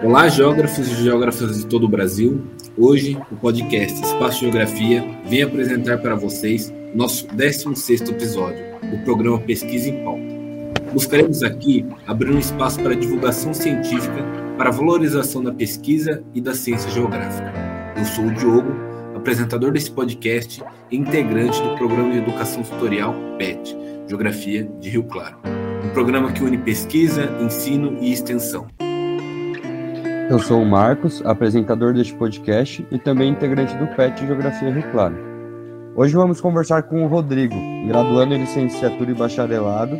Olá, geógrafos e geógrafas de todo o Brasil. Hoje, o podcast Espaço Geografia vem apresentar para vocês nosso 16º episódio do programa Pesquisa em Pauta. Buscaremos aqui abrir um espaço para divulgação científica para valorização da pesquisa e da ciência geográfica. Eu sou o Diogo, apresentador desse podcast e integrante do programa de educação tutorial PET, Geografia de Rio Claro. Um programa que une pesquisa, ensino e extensão. Eu sou o Marcos, apresentador deste podcast e também integrante do PET Geografia Rio Claro. Hoje vamos conversar com o Rodrigo, graduando em licenciatura e bacharelado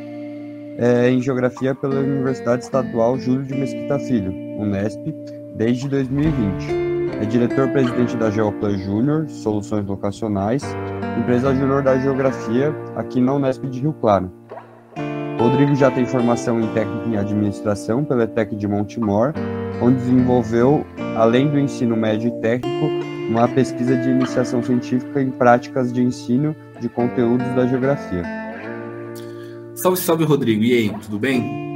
é, em Geografia pela Universidade Estadual Júlio de Mesquita Filho, Unesp, desde 2020. É diretor-presidente da Geoplan Júnior, Soluções Locacionais, empresa júnior da Geografia, aqui na Unesp de Rio Claro. Rodrigo já tem formação em técnica em administração pela ETEC de Montemor onde desenvolveu, além do ensino médio e técnico, uma pesquisa de iniciação científica em práticas de ensino de conteúdos da geografia. Salve, salve, Rodrigo. E aí, tudo bem?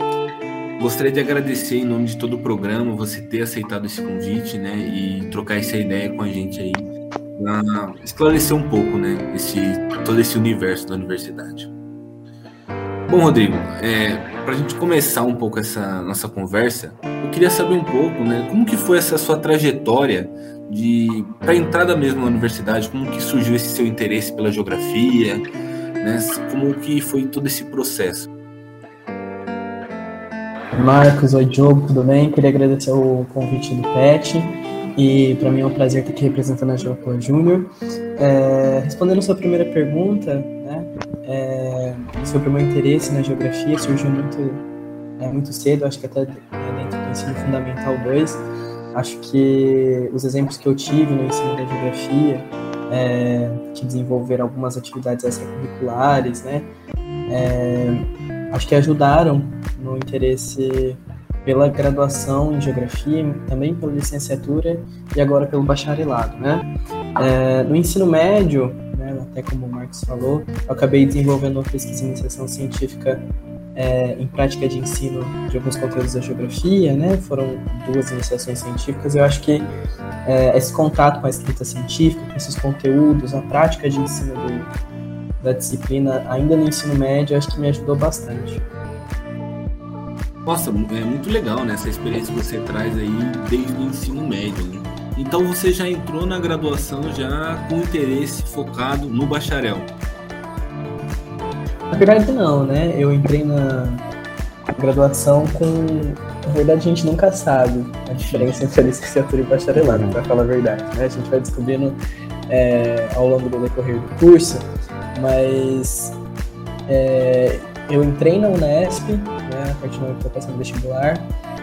Gostaria de agradecer em nome de todo o programa você ter aceitado esse convite, né, e trocar essa ideia com a gente aí, para esclarecer um pouco, né, esse todo esse universo da universidade. Bom, Rodrigo, é, para a gente começar um pouco essa nossa conversa, eu queria saber um pouco, né, como que foi essa sua trajetória de para entrada mesmo na universidade, como que surgiu esse seu interesse pela geografia, né, como que foi todo esse processo? Marcos, oi Diogo, tudo bem? Queria agradecer o convite do PET e para mim é um prazer estar aqui representando a Geoplan Júnior. É, respondendo a sua primeira pergunta, é, sobre o meu interesse na geografia surgiu muito, é, muito cedo, acho que até dentro do ensino fundamental 2. Acho que os exemplos que eu tive no ensino da geografia, é, que desenvolveram algumas atividades extracurriculares, né, é, acho que ajudaram no interesse pela graduação em geografia, também pela licenciatura e agora pelo bacharelado, né? É, no ensino médio, até como o Marcos falou, eu acabei desenvolvendo uma pesquisa em iniciação científica é, em prática de ensino de alguns conteúdos da geografia, né? Foram duas iniciações científicas. Eu acho que é, esse contato com a escrita científica, com esses conteúdos, a prática de ensino do, da disciplina, ainda no ensino médio, acho que me ajudou bastante. Nossa, é muito legal, né? Essa experiência que você traz aí desde o ensino médio, né? Então você já entrou na graduação já com interesse focado no bacharel? Na verdade não, né? Eu entrei na graduação com. Na verdade a gente nunca sabe a diferença entre a licenciatura e bacharelado, para falar a verdade. Né? A gente vai descobrindo é, ao longo do decorrer do curso, mas é, eu entrei na Unesp, né, a partir do momento que eu no vestibular,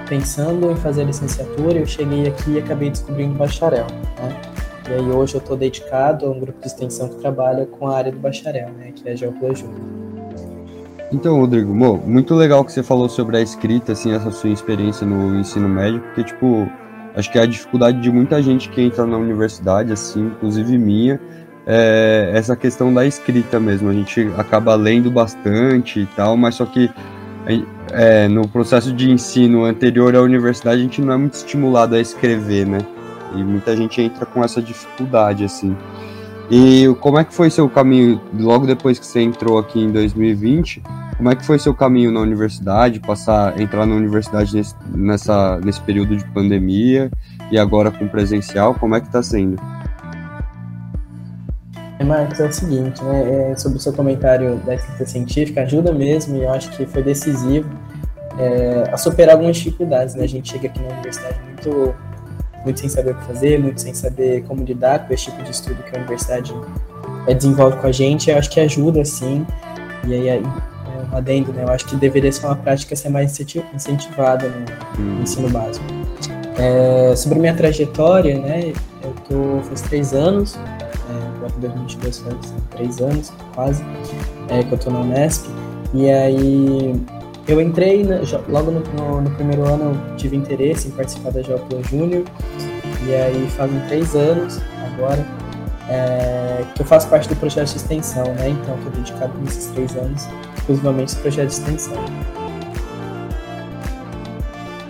pensando em fazer licenciatura, eu cheguei aqui e acabei descobrindo bacharel. Né? E aí hoje eu estou dedicado a um grupo de extensão que trabalha com a área do bacharel, né, que é a Júnior. Então, Rodrigo, Mo, muito legal que você falou sobre a escrita, assim, essa sua experiência no ensino médio, porque, tipo, acho que é a dificuldade de muita gente que entra na universidade, assim, inclusive minha, é essa questão da escrita mesmo. A gente acaba lendo bastante e tal, mas só que é, no processo de ensino anterior à universidade, a gente não é muito estimulado a escrever, né? E muita gente entra com essa dificuldade, assim. E como é que foi seu caminho, logo depois que você entrou aqui em 2020, como é que foi seu caminho na universidade, passar, entrar na universidade nesse, nessa, nesse período de pandemia e agora com presencial, como é que tá sendo? É, Marcos, é o seguinte, né, é, sobre o seu comentário da escrita científica, ajuda mesmo e eu acho que foi decisivo é, a superar algumas dificuldades, né? A gente chega aqui na universidade muito, muito sem saber o que fazer, muito sem saber como lidar com esse tipo de estudo que a universidade é, desenvolve com a gente. Eu acho que ajuda, sim. E aí, é, um adendo, né? Eu acho que deveria ser uma prática ser mais incentivada no, no ensino básico. É, sobre minha trajetória, né? Eu tô faz três anos 2022 faz três anos, quase, é, que eu tô na Unesp. E aí eu entrei, né, logo no, no, no, primeiro ano eu tive interesse em participar da Geoplan Júnior. E aí fazem três anos agora é, que eu faço parte do projeto de extensão, né? Então estou dedicado nesses três anos exclusivamente ao projeto de extensão.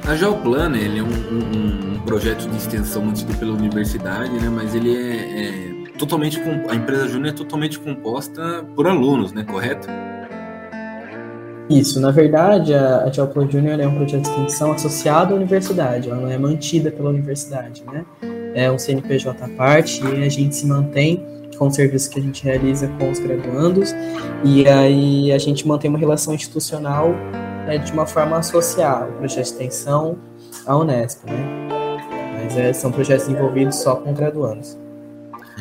A Geoplan, ele é um, um, um, projeto de extensão mantido pela universidade, né? Mas ele é, é totalmente a empresa Júnior é totalmente composta por alunos, né? Correto? Isso, na verdade, a, a Júnior é um projeto de extensão associado à universidade, ela não é mantida pela universidade, né? É um CNPJ à parte e a gente se mantém com o serviço que a gente realiza com os graduandos e aí a gente mantém uma relação institucional né, de uma forma associada ao projeto de extensão à Unesp, né? Mas é, são projetos envolvidos só com graduandos.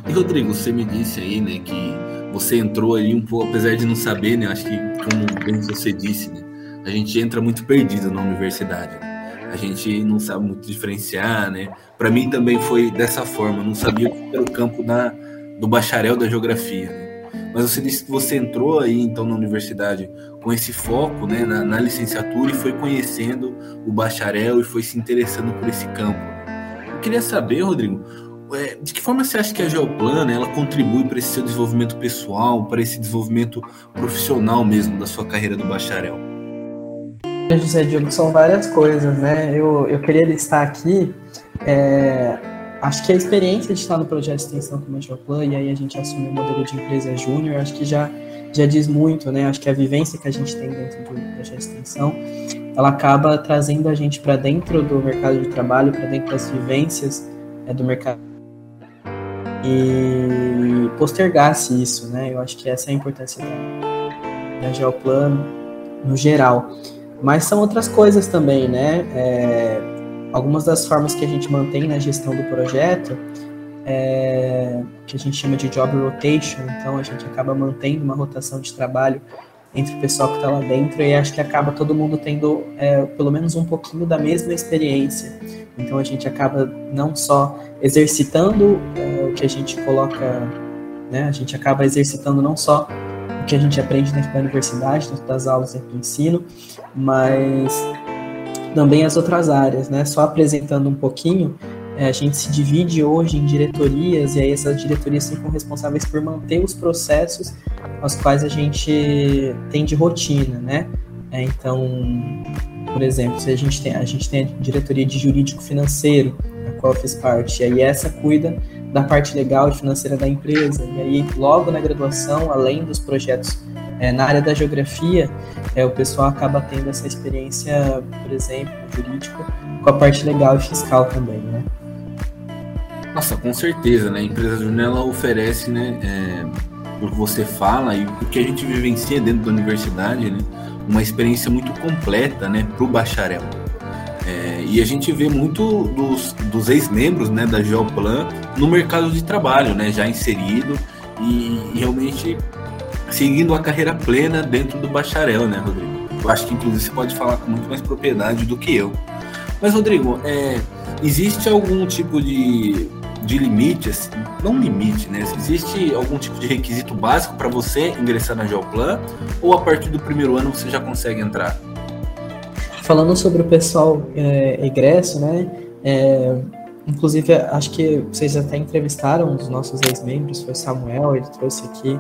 E Rodrigo, você me disse aí, né, que você entrou ali um pouco, apesar de não saber, né, acho que como bem você disse, né, a gente entra muito perdido na universidade. Né? A gente não sabe muito diferenciar, né? Para mim também foi dessa forma, não sabia o campo da, do bacharel da geografia. Né? Mas você disse que você entrou aí então na universidade com esse foco né, na, na licenciatura e foi conhecendo o bacharel e foi se interessando por esse campo. Eu queria saber, Rodrigo, de que forma você acha que a Geoplana ela contribui para esse seu desenvolvimento pessoal, para esse desenvolvimento profissional mesmo da sua carreira do bacharel? José Diogo, são várias coisas, né? Eu, eu queria listar aqui é, acho que a experiência de estar no projeto de extensão como a Geoplan e aí a gente assume o modelo de empresa júnior, acho que já, já diz muito, né? Acho que a vivência que a gente tem dentro do projeto de extensão, ela acaba trazendo a gente para dentro do mercado de trabalho, para dentro das vivências é, do mercado e postergasse isso, né? Eu acho que essa é a importância da, da Geoplan no geral. Mas são outras coisas também, né? É, algumas das formas que a gente mantém na gestão do projeto é, que a gente chama de job rotation, então a gente acaba mantendo uma rotação de trabalho entre o pessoal que está lá dentro e acho que acaba todo mundo tendo é, pelo menos um pouquinho da mesma experiência. Então a gente acaba não só exercitando é, o que a gente coloca, né, a gente acaba exercitando não só o que a gente aprende dentro da universidade, dentro das aulas, dentro do ensino, mas também as outras áreas, né? Só apresentando um pouquinho, é, a gente se divide hoje em diretorias e aí essas diretorias ficam responsáveis por manter os processos aos quais a gente tem de rotina, né? É, então, por exemplo, se a gente tem a gente tem a diretoria de jurídico financeiro, a qual eu fiz parte, e aí essa cuida da parte legal e financeira da empresa. E aí, logo na graduação, além dos projetos é, na área da geografia, é, o pessoal acaba tendo essa experiência, por exemplo, jurídico, com a parte legal e fiscal também, né? Nossa, com certeza, né? A empresa Júnior oferece, né, é, o que você fala e o que a gente vivencia dentro da universidade, né, uma experiência muito completa, né, para o bacharel. É, e a gente vê muito dos, dos ex-membros, né, da Geoplan no mercado de trabalho, né, já inserido e, e realmente seguindo a carreira plena dentro do bacharel, né, Rodrigo? Eu acho que inclusive você pode falar com muito mais propriedade do que eu. Mas, Rodrigo, é, existe algum tipo de, de limite, assim, não limite, né? Existe algum tipo de requisito básico para você ingressar na Geoplan? Ou a partir do primeiro ano você já consegue entrar? Falando sobre o pessoal é, egresso, né? É, inclusive, acho que vocês até entrevistaram um dos nossos ex-membros, foi Samuel, ele trouxe aqui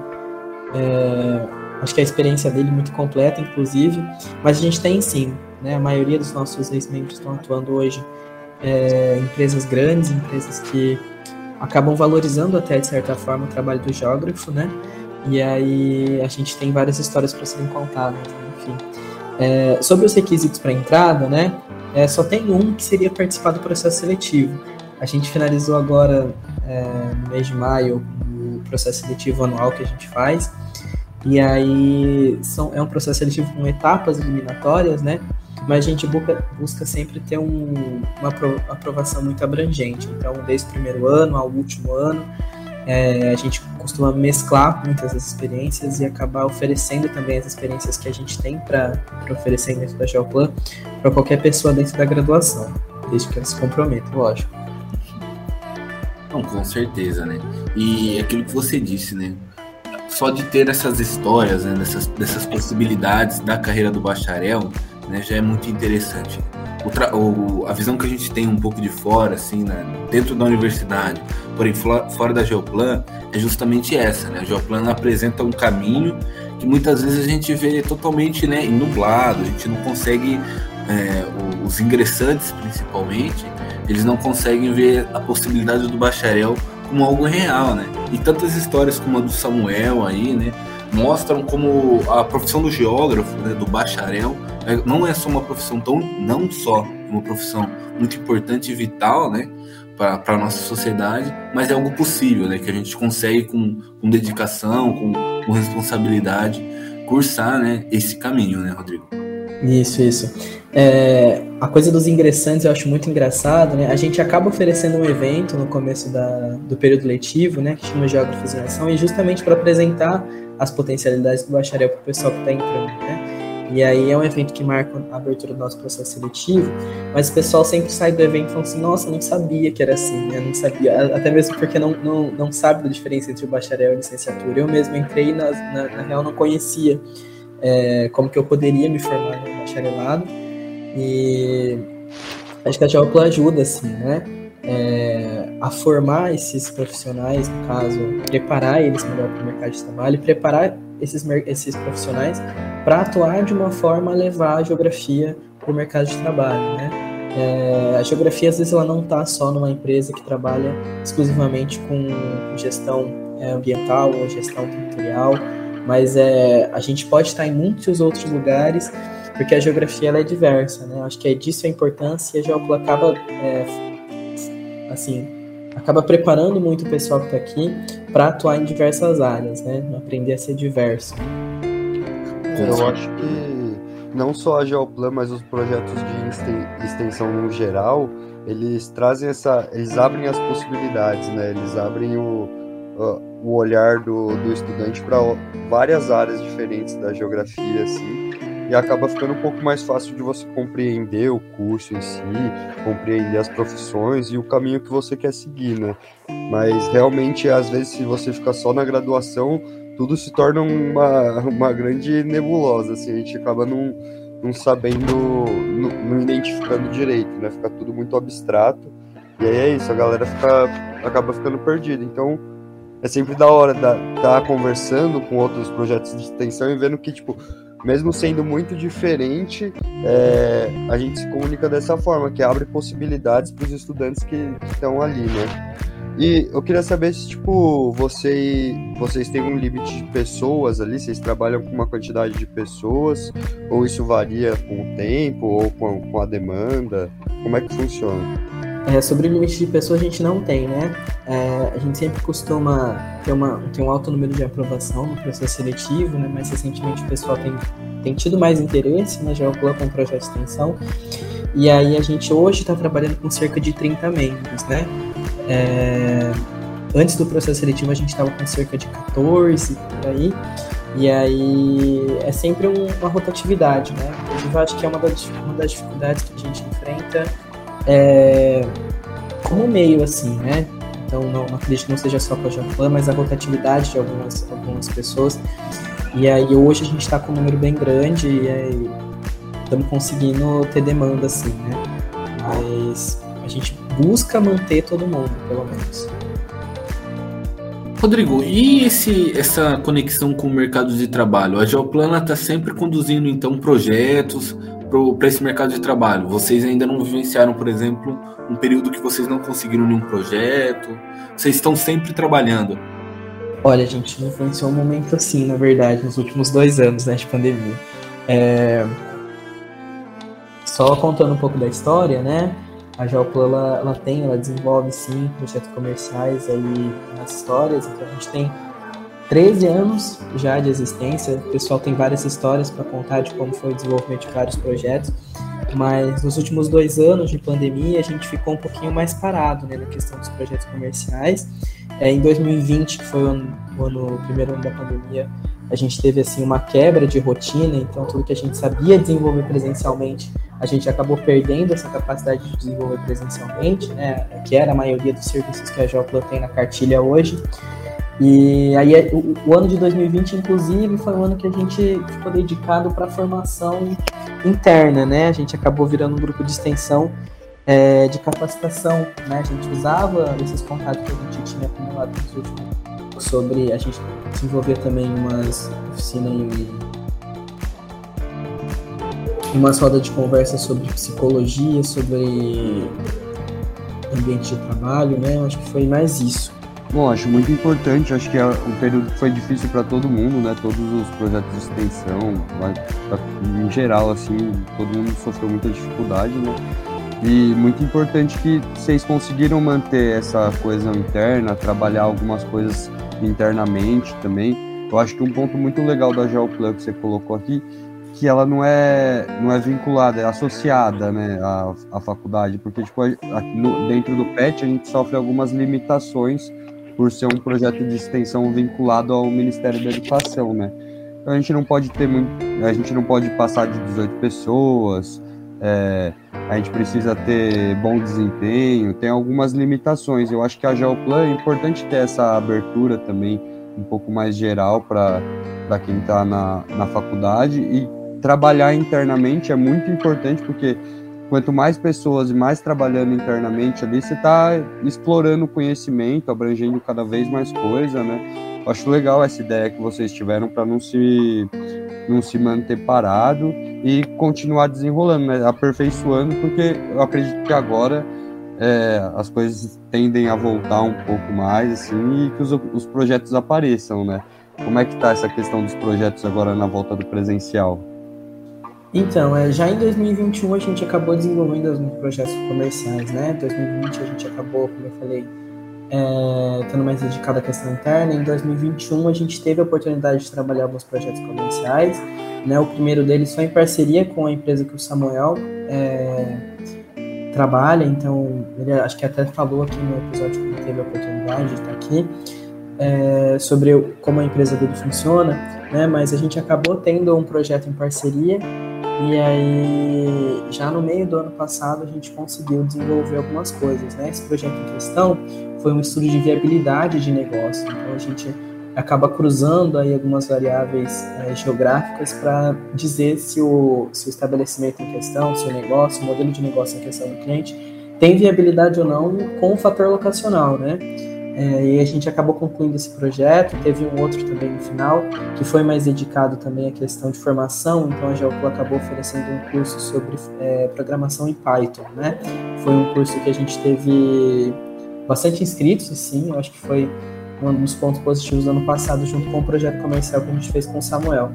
é, acho que a experiência dele é muito completa, inclusive, mas a gente tem sim, né, a maioria dos nossos ex-membros estão atuando hoje é, em empresas grandes, empresas que acabam valorizando até de certa forma o trabalho do geógrafo, né? E aí a gente tem várias histórias para serem contadas, enfim. É, sobre os requisitos para entrada, né? É, só tem um que seria participar do processo seletivo. A gente finalizou agora é, no mês de maio processo seletivo anual que a gente faz. E aí são, é um processo seletivo com etapas eliminatórias, né? Mas a gente busca, busca sempre ter um, uma aprovação muito abrangente. Então, desde o primeiro ano ao último ano, é, a gente costuma mesclar muitas das experiências e acabar oferecendo também as experiências que a gente tem para oferecer dentro da Geoplan para qualquer pessoa dentro da graduação, desde que ela se comprometa, lógico. Não, com certeza, né? E aquilo que você disse, né? Só de ter essas histórias, né? dessas, dessas possibilidades da carreira do bacharel, né? Já é muito interessante. O, a visão que a gente tem um pouco de fora, assim, né? dentro da universidade, porém fora da Geoplan, é justamente essa, né? A Geoplan apresenta um caminho que muitas vezes a gente vê totalmente né, nublado, a gente não consegue é, os ingressantes principalmente, eles não conseguem ver a possibilidade do bacharel como algo real, né? E tantas histórias como a do Samuel aí, né? Mostram como a profissão do geógrafo, né, do bacharel, não é só uma profissão tão, não só uma profissão muito importante e vital, né? Para a nossa sociedade, mas é algo possível, né? Que a gente consegue com, com dedicação, com, com responsabilidade, cursar, né? Esse caminho, né, Rodrigo? Isso, isso. É, a coisa dos ingressantes eu acho muito engraçado, né? A gente acaba oferecendo um evento no começo da, do período letivo, né? Que chama Geógrafos em Ação, e justamente para apresentar as potencialidades do bacharel para o pessoal que está entrando, né? E aí é um evento que marca a abertura do nosso processo seletivo, mas o pessoal sempre sai do evento falando assim, nossa, não sabia que era assim, né? Não sabia, até mesmo porque não, não, não sabe da diferença entre o bacharel e a licenciatura. Eu mesmo entrei, na, na, na real, não conhecia é, como que eu poderia me formar no bacharelado. E acho que a Geopla ajuda, assim, né? É, a formar esses profissionais, no caso, preparar eles melhor para o mercado de trabalho, preparar esses, esses profissionais para atuar de uma forma a levar a geografia para o mercado de trabalho, né? É, a geografia, às vezes, ela não está só numa empresa que trabalha exclusivamente com gestão é, ambiental ou gestão territorial, mas é, a gente pode estar em muitos outros lugares, porque a geografia ela é diversa, né? Acho que é disso a importância e a Geopla acaba, é, assim, acaba preparando muito o pessoal que está aqui para atuar em diversas áreas, né? Aprender a ser diverso. Eu acho que não só a Geoplan, mas os projetos de extensão no geral, eles trazem essa, eles abrem as possibilidades, né? Eles abrem o, o olhar do, do estudante para várias áreas diferentes da geografia, assim, e acaba ficando um pouco mais fácil de você compreender o curso em si, compreender as profissões e o caminho que você quer seguir, né? Mas realmente, às vezes, se você ficar só na graduação, tudo se torna uma, uma grande nebulosa, assim, a gente acaba não, não sabendo, não, não identificando direito, né? Fica tudo muito abstrato, e aí é isso, a galera fica, acaba ficando perdida. Então, é sempre da hora estar tá conversando com outros projetos de extensão e vendo que, tipo, mesmo sendo muito diferente, é, a gente se comunica dessa forma, que abre possibilidades para os estudantes que estão ali, né? E eu queria saber se, tipo, você, vocês têm um limite de pessoas ali, vocês trabalham com uma quantidade de pessoas, ou isso varia com o tempo, ou com, com a demanda? Como é que funciona? É, sobre o limite de pessoas a gente não tem, né? É, a gente sempre costuma ter, uma, ter um alto número de aprovação no processo seletivo, né? Mas recentemente o pessoal tem, tem tido mais interesse, né? Já colocou um projeto de extensão. E aí a gente hoje está trabalhando com cerca de 30 membros, né? É, antes do processo seletivo a gente estava com cerca de 14 por aí. E aí é sempre um, uma rotatividade, né? Eu acho que é uma das, uma das dificuldades que a gente enfrenta é, como meio, assim, né? Então, não, não acredito que não seja só com a Japan, mas a rotatividade de algumas, algumas pessoas. E aí, hoje a gente está com um número bem grande e aí estamos conseguindo ter demanda, assim, né? Mas a gente busca manter todo mundo, pelo menos. Rodrigo, e esse, essa conexão com o mercado de trabalho? A Geoplana está sempre conduzindo, então, projetos, para esse mercado de trabalho? Vocês ainda não vivenciaram, por exemplo, um período que vocês não conseguiram nenhum projeto? Vocês estão sempre trabalhando? Olha, a gente vivenciou um momento assim, na verdade, nos últimos dois anos né, de pandemia. É... Só contando um pouco da história, né? A Geoplan, ela, ela tem, ela desenvolve sim projetos comerciais aí nas histórias, então a gente tem 13 anos já de existência. O pessoal tem várias histórias para contar de como foi o desenvolvimento de vários projetos, mas nos últimos dois anos de pandemia a gente ficou um pouquinho mais parado né, na questão dos projetos comerciais. É, em 2020, que foi o, ano, o, ano, o primeiro ano da pandemia, a gente teve assim uma quebra de rotina, então tudo que a gente sabia desenvolver presencialmente, a gente acabou perdendo essa capacidade de desenvolver presencialmente, né, que era a maioria dos serviços que a Geoplan tem na cartilha hoje. E aí é, o, o, ano de 2020, inclusive, foi um ano que a gente ficou dedicado para formação interna, né? A gente acabou virando um grupo de extensão é, de capacitação, né? A gente usava esses contatos que a gente tinha acumulado nos últimos sobre a gente desenvolver também umas oficinas em umas rodas de conversa sobre psicologia, sobre ambiente de trabalho, né? Eu acho que foi mais isso. Bom, acho muito importante, acho que é um período que foi difícil para todo mundo, né? Todos os projetos de extensão, em geral, assim, todo mundo sofreu muita dificuldade, né? E muito importante que vocês conseguiram manter essa coesão interna, trabalhar algumas coisas internamente também. Eu acho que um ponto muito legal da Geoplan que você colocou aqui, que ela não é, não é vinculada, é associada né, à, à faculdade, porque tipo, no, dentro do PET a gente sofre algumas limitações por ser um projeto de extensão vinculado ao Ministério da Educação, né? Então a gente não pode ter muito, a gente não pode passar de 18 pessoas, é, a gente precisa ter bom desempenho, tem algumas limitações. Eu acho que a Geoplan é importante ter essa abertura também um pouco mais geral para quem está na, na faculdade e trabalhar internamente é muito importante porque quanto mais pessoas e mais trabalhando internamente ali, você está explorando o conhecimento, abrangendo cada vez mais coisa, né? Eu acho legal essa ideia que vocês tiveram para não se não se manter parado e continuar desenrolando, né? aperfeiçoando, porque eu acredito que agora é, as coisas tendem a voltar um pouco mais, assim, e que os, os projetos apareçam, né? Como é que está essa questão dos projetos agora na volta do presencial? Então, é, já em 2021 a gente acabou desenvolvendo alguns projetos comerciais, né? Em 2020 a gente acabou, como eu falei, é, estando mais dedicado à questão interna. Em 2021 a gente teve a oportunidade de trabalhar alguns projetos comerciais, né? O primeiro deles foi em parceria com a empresa que o Samuel é, trabalha, então ele acho que até falou aqui no episódio que teve a oportunidade de estar aqui. É, sobre como a empresa dele funciona, né? Mas a gente acabou tendo um projeto em parceria e aí, já no meio do ano passado, a gente conseguiu desenvolver algumas coisas, né? Esse projeto em questão foi um estudo de viabilidade de negócio. Então, a gente acaba cruzando aí algumas variáveis é, geográficas para dizer se o, se o estabelecimento em questão, se o negócio, o modelo de negócio em questão do cliente tem viabilidade ou não com o fator locacional, né? É, e a gente acabou concluindo esse projeto. Teve um outro também no final, que foi mais dedicado também à questão de formação. Então a Geopro acabou oferecendo um curso sobre é, programação em Python, né? Foi um curso que a gente teve bastante inscritos, sim. Eu acho que foi um dos pontos positivos do ano passado, junto com o projeto comercial que a gente fez com o Samuel,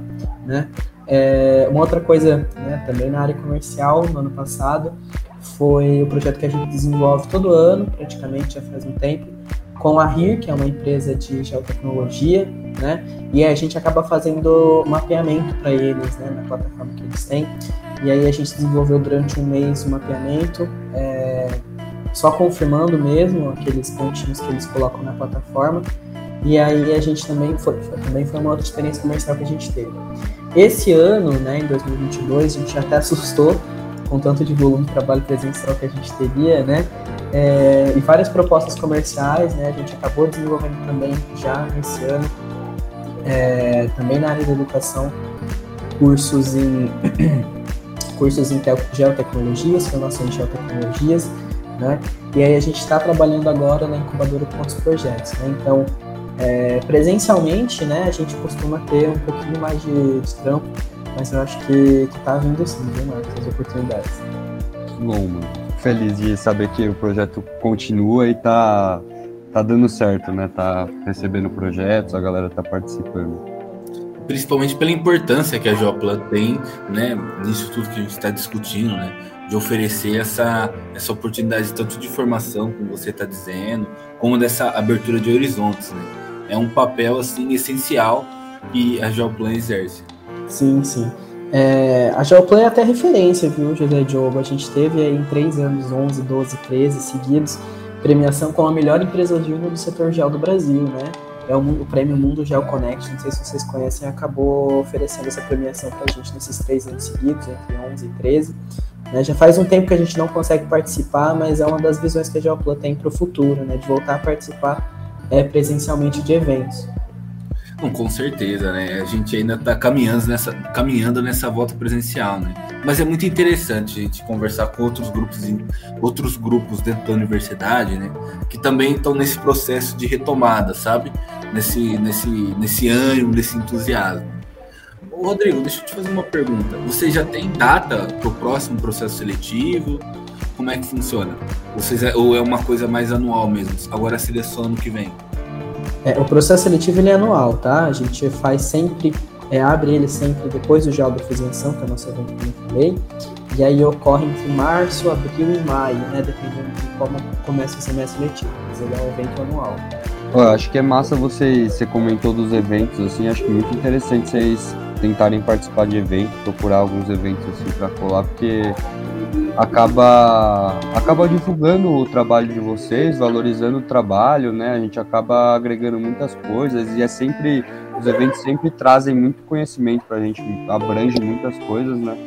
né? É, uma outra coisa, né, também na área comercial, no ano passado, foi o projeto que a gente desenvolve todo ano, praticamente já faz um tempo, com a RIR, que é uma empresa de geotecnologia, né? E a gente acaba fazendo mapeamento para eles, né, na plataforma que eles têm. E aí a gente desenvolveu durante um mês o mapeamento, é, só confirmando mesmo aqueles pontinhos que eles colocam na plataforma. E aí a gente também foi, foi, também foi uma outra experiência comercial que a gente teve. Esse ano, né, em 2022, a gente até assustou com tanto de volume de trabalho presencial que a gente teria, né? É, e várias propostas comerciais, né? A gente acabou desenvolvendo também já nesse ano, é, também na área da educação, cursos em cursos em geotecnologias, formação de geotecnologias, né? E aí a gente está trabalhando agora na incubadora com outros projetos, né? Então, é, presencialmente, né? A gente costuma ter um pouquinho mais de, trampo, mas eu acho que, que tá vindo sim, viu, Marcos, as oportunidades. Bom, mano feliz de saber que o projeto continua e tá, tá dando certo, né? Tá recebendo projetos, a galera tá participando. Principalmente pela importância que a Joplan tem, né? Nisso tudo que a gente está discutindo, né? De oferecer essa, essa oportunidade tanto de formação, como você está dizendo, como dessa abertura de horizontes, né? É um papel, assim, essencial que a Joplan exerce. Sim, sim. É, a Geoplay é até referência, viu, José Diogo? A gente teve aí em três anos, 11, 12, 13 seguidos, premiação com a melhor empresa júnior do setor gel do Brasil, né? É o, o prêmio Mundo Gel Connect, não sei se vocês conhecem, acabou oferecendo essa premiação pra gente nesses três anos seguidos, entre 11 e 13. Né? Já faz um tempo que a gente não consegue participar, mas é uma das visões que a Geoplay tem para o futuro, né? De voltar a participar é, presencialmente de eventos. Com certeza, né? A gente ainda está caminhando nessa, caminhando nessa volta presencial, né? Mas é muito interessante a gente conversar com outros grupos, outros grupos dentro da universidade, né? Que também estão nesse processo de retomada, sabe? Nesse, nesse, nesse ânimo, nesse entusiasmo. Rodrigo, deixa eu te fazer uma pergunta. Você já tem data para o próximo processo seletivo? Como é que funciona? Vocês é, ou é uma coisa mais anual mesmo? Agora seleção ano que vem? É, o processo seletivo ele é anual, tá? A gente faz sempre, é, abre ele sempre depois do Geal da Fuziação, que é o nosso evento que eu falei, e aí ocorre entre março, abril e maio, né? Dependendo de como começa o semestre letivo, mas ele é um evento anual. Eu acho que é massa você, você comentou dos eventos, assim, acho que é muito interessante vocês tentarem participar de eventos, procurar alguns eventos assim para colar, porque acaba acaba divulgando o trabalho de vocês, valorizando o trabalho, né? A gente acaba agregando muitas coisas e é sempre os eventos sempre trazem muito conhecimento para a gente, abrange muitas coisas, né?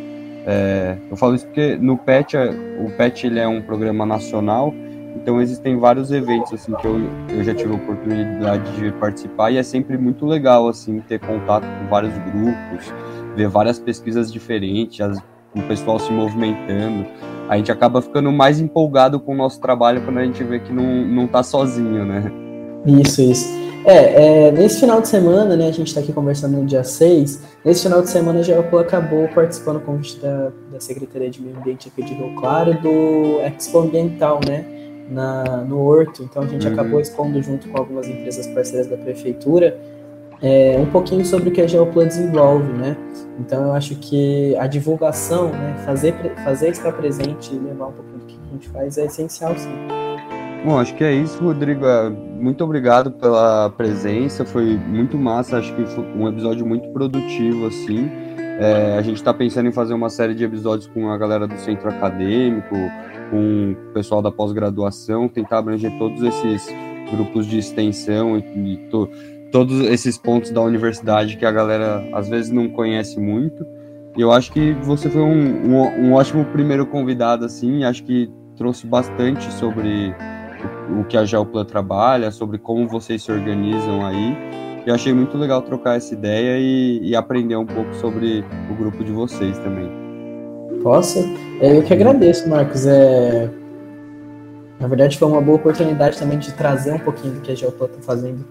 É, eu falo isso porque no PET, o PET ele é um programa nacional, então existem vários eventos assim que eu, eu já tive a oportunidade de participar e é sempre muito legal assim ter contato com vários grupos, ver várias pesquisas diferentes, as, o pessoal se movimentando. A gente acaba ficando mais empolgado com o nosso trabalho quando a gente vê que não, não tá sozinho, né? Isso, isso. É, é, nesse final de semana, né, a gente está aqui conversando no dia 6, nesse final de semana a Geopol acabou participando com convite da, da Secretaria de Meio Ambiente aqui de Rio Claro do Expo Ambiental, né, na, no Horto, então a gente uhum. acabou expondo junto com algumas empresas parceiras da Prefeitura é, um pouquinho sobre o que a Geoplan desenvolve, né? Então eu acho que a divulgação, né, fazer, fazer estar presente e levar um pouquinho do que a gente faz é essencial, sim. Bom, acho que é isso, Rodrigo. É, muito obrigado pela presença, foi muito massa, acho que foi um episódio muito produtivo, assim. É, a gente está pensando em fazer uma série de episódios com a galera do centro acadêmico, com o pessoal da pós-graduação, tentar abranger todos esses grupos de extensão e, e to, todos esses pontos da universidade que a galera às vezes não conhece muito. E eu acho que você foi um, um, um ótimo primeiro convidado, assim, acho que trouxe bastante sobre o, que a Geoplan trabalha, sobre como vocês se organizam aí. Eu achei muito legal trocar essa ideia e, e aprender um pouco sobre o grupo de vocês também. Posso? É, eu que agradeço, Marcos. É... Na verdade, foi uma boa oportunidade também de trazer um pouquinho do que a Geoplan está fazendo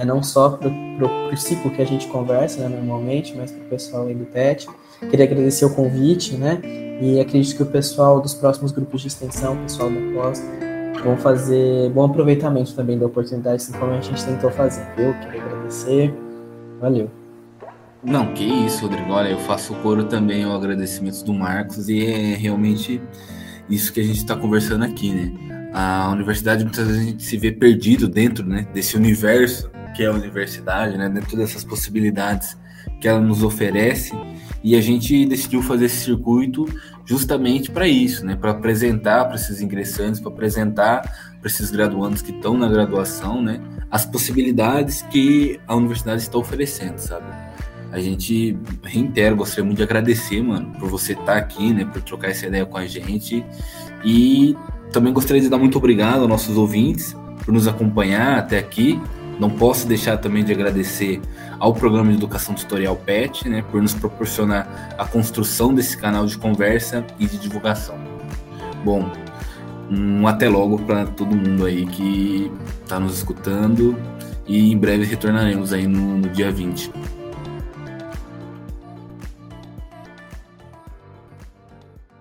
é não só para o ciclo que a gente conversa né, normalmente, mas para o pessoal aí do PET. Queria agradecer o convite, né? E acredito que o pessoal dos próximos grupos de extensão, o pessoal da pós, vão fazer bom aproveitamento também da oportunidade, assim como a gente tentou fazer, viu? Queria agradecer. Valeu. Não, que isso, Rodrigo. Olha, eu faço coro também ao agradecimento do Marcos e é realmente isso que a gente está conversando aqui, né? A universidade muitas vezes a gente se vê perdido dentro né, desse universo que é a universidade, né, dentro dessas possibilidades que ela nos oferece, e a gente decidiu fazer esse circuito justamente para isso, né, para apresentar para esses ingressantes, para apresentar para esses graduandos que estão na graduação, né, as possibilidades que a universidade está oferecendo, sabe? A gente reitero, gostaria muito de agradecer, mano, por você estar tá aqui, né, por trocar essa ideia com a gente e também gostaria de dar muito obrigado aos nossos ouvintes por nos acompanhar até aqui. Não posso deixar também de agradecer ao programa de educação tutorial PET, né, por nos proporcionar a construção desse canal de conversa e de divulgação. Bom, um até logo para todo mundo aí que está nos escutando e em breve retornaremos aí no, no dia 20.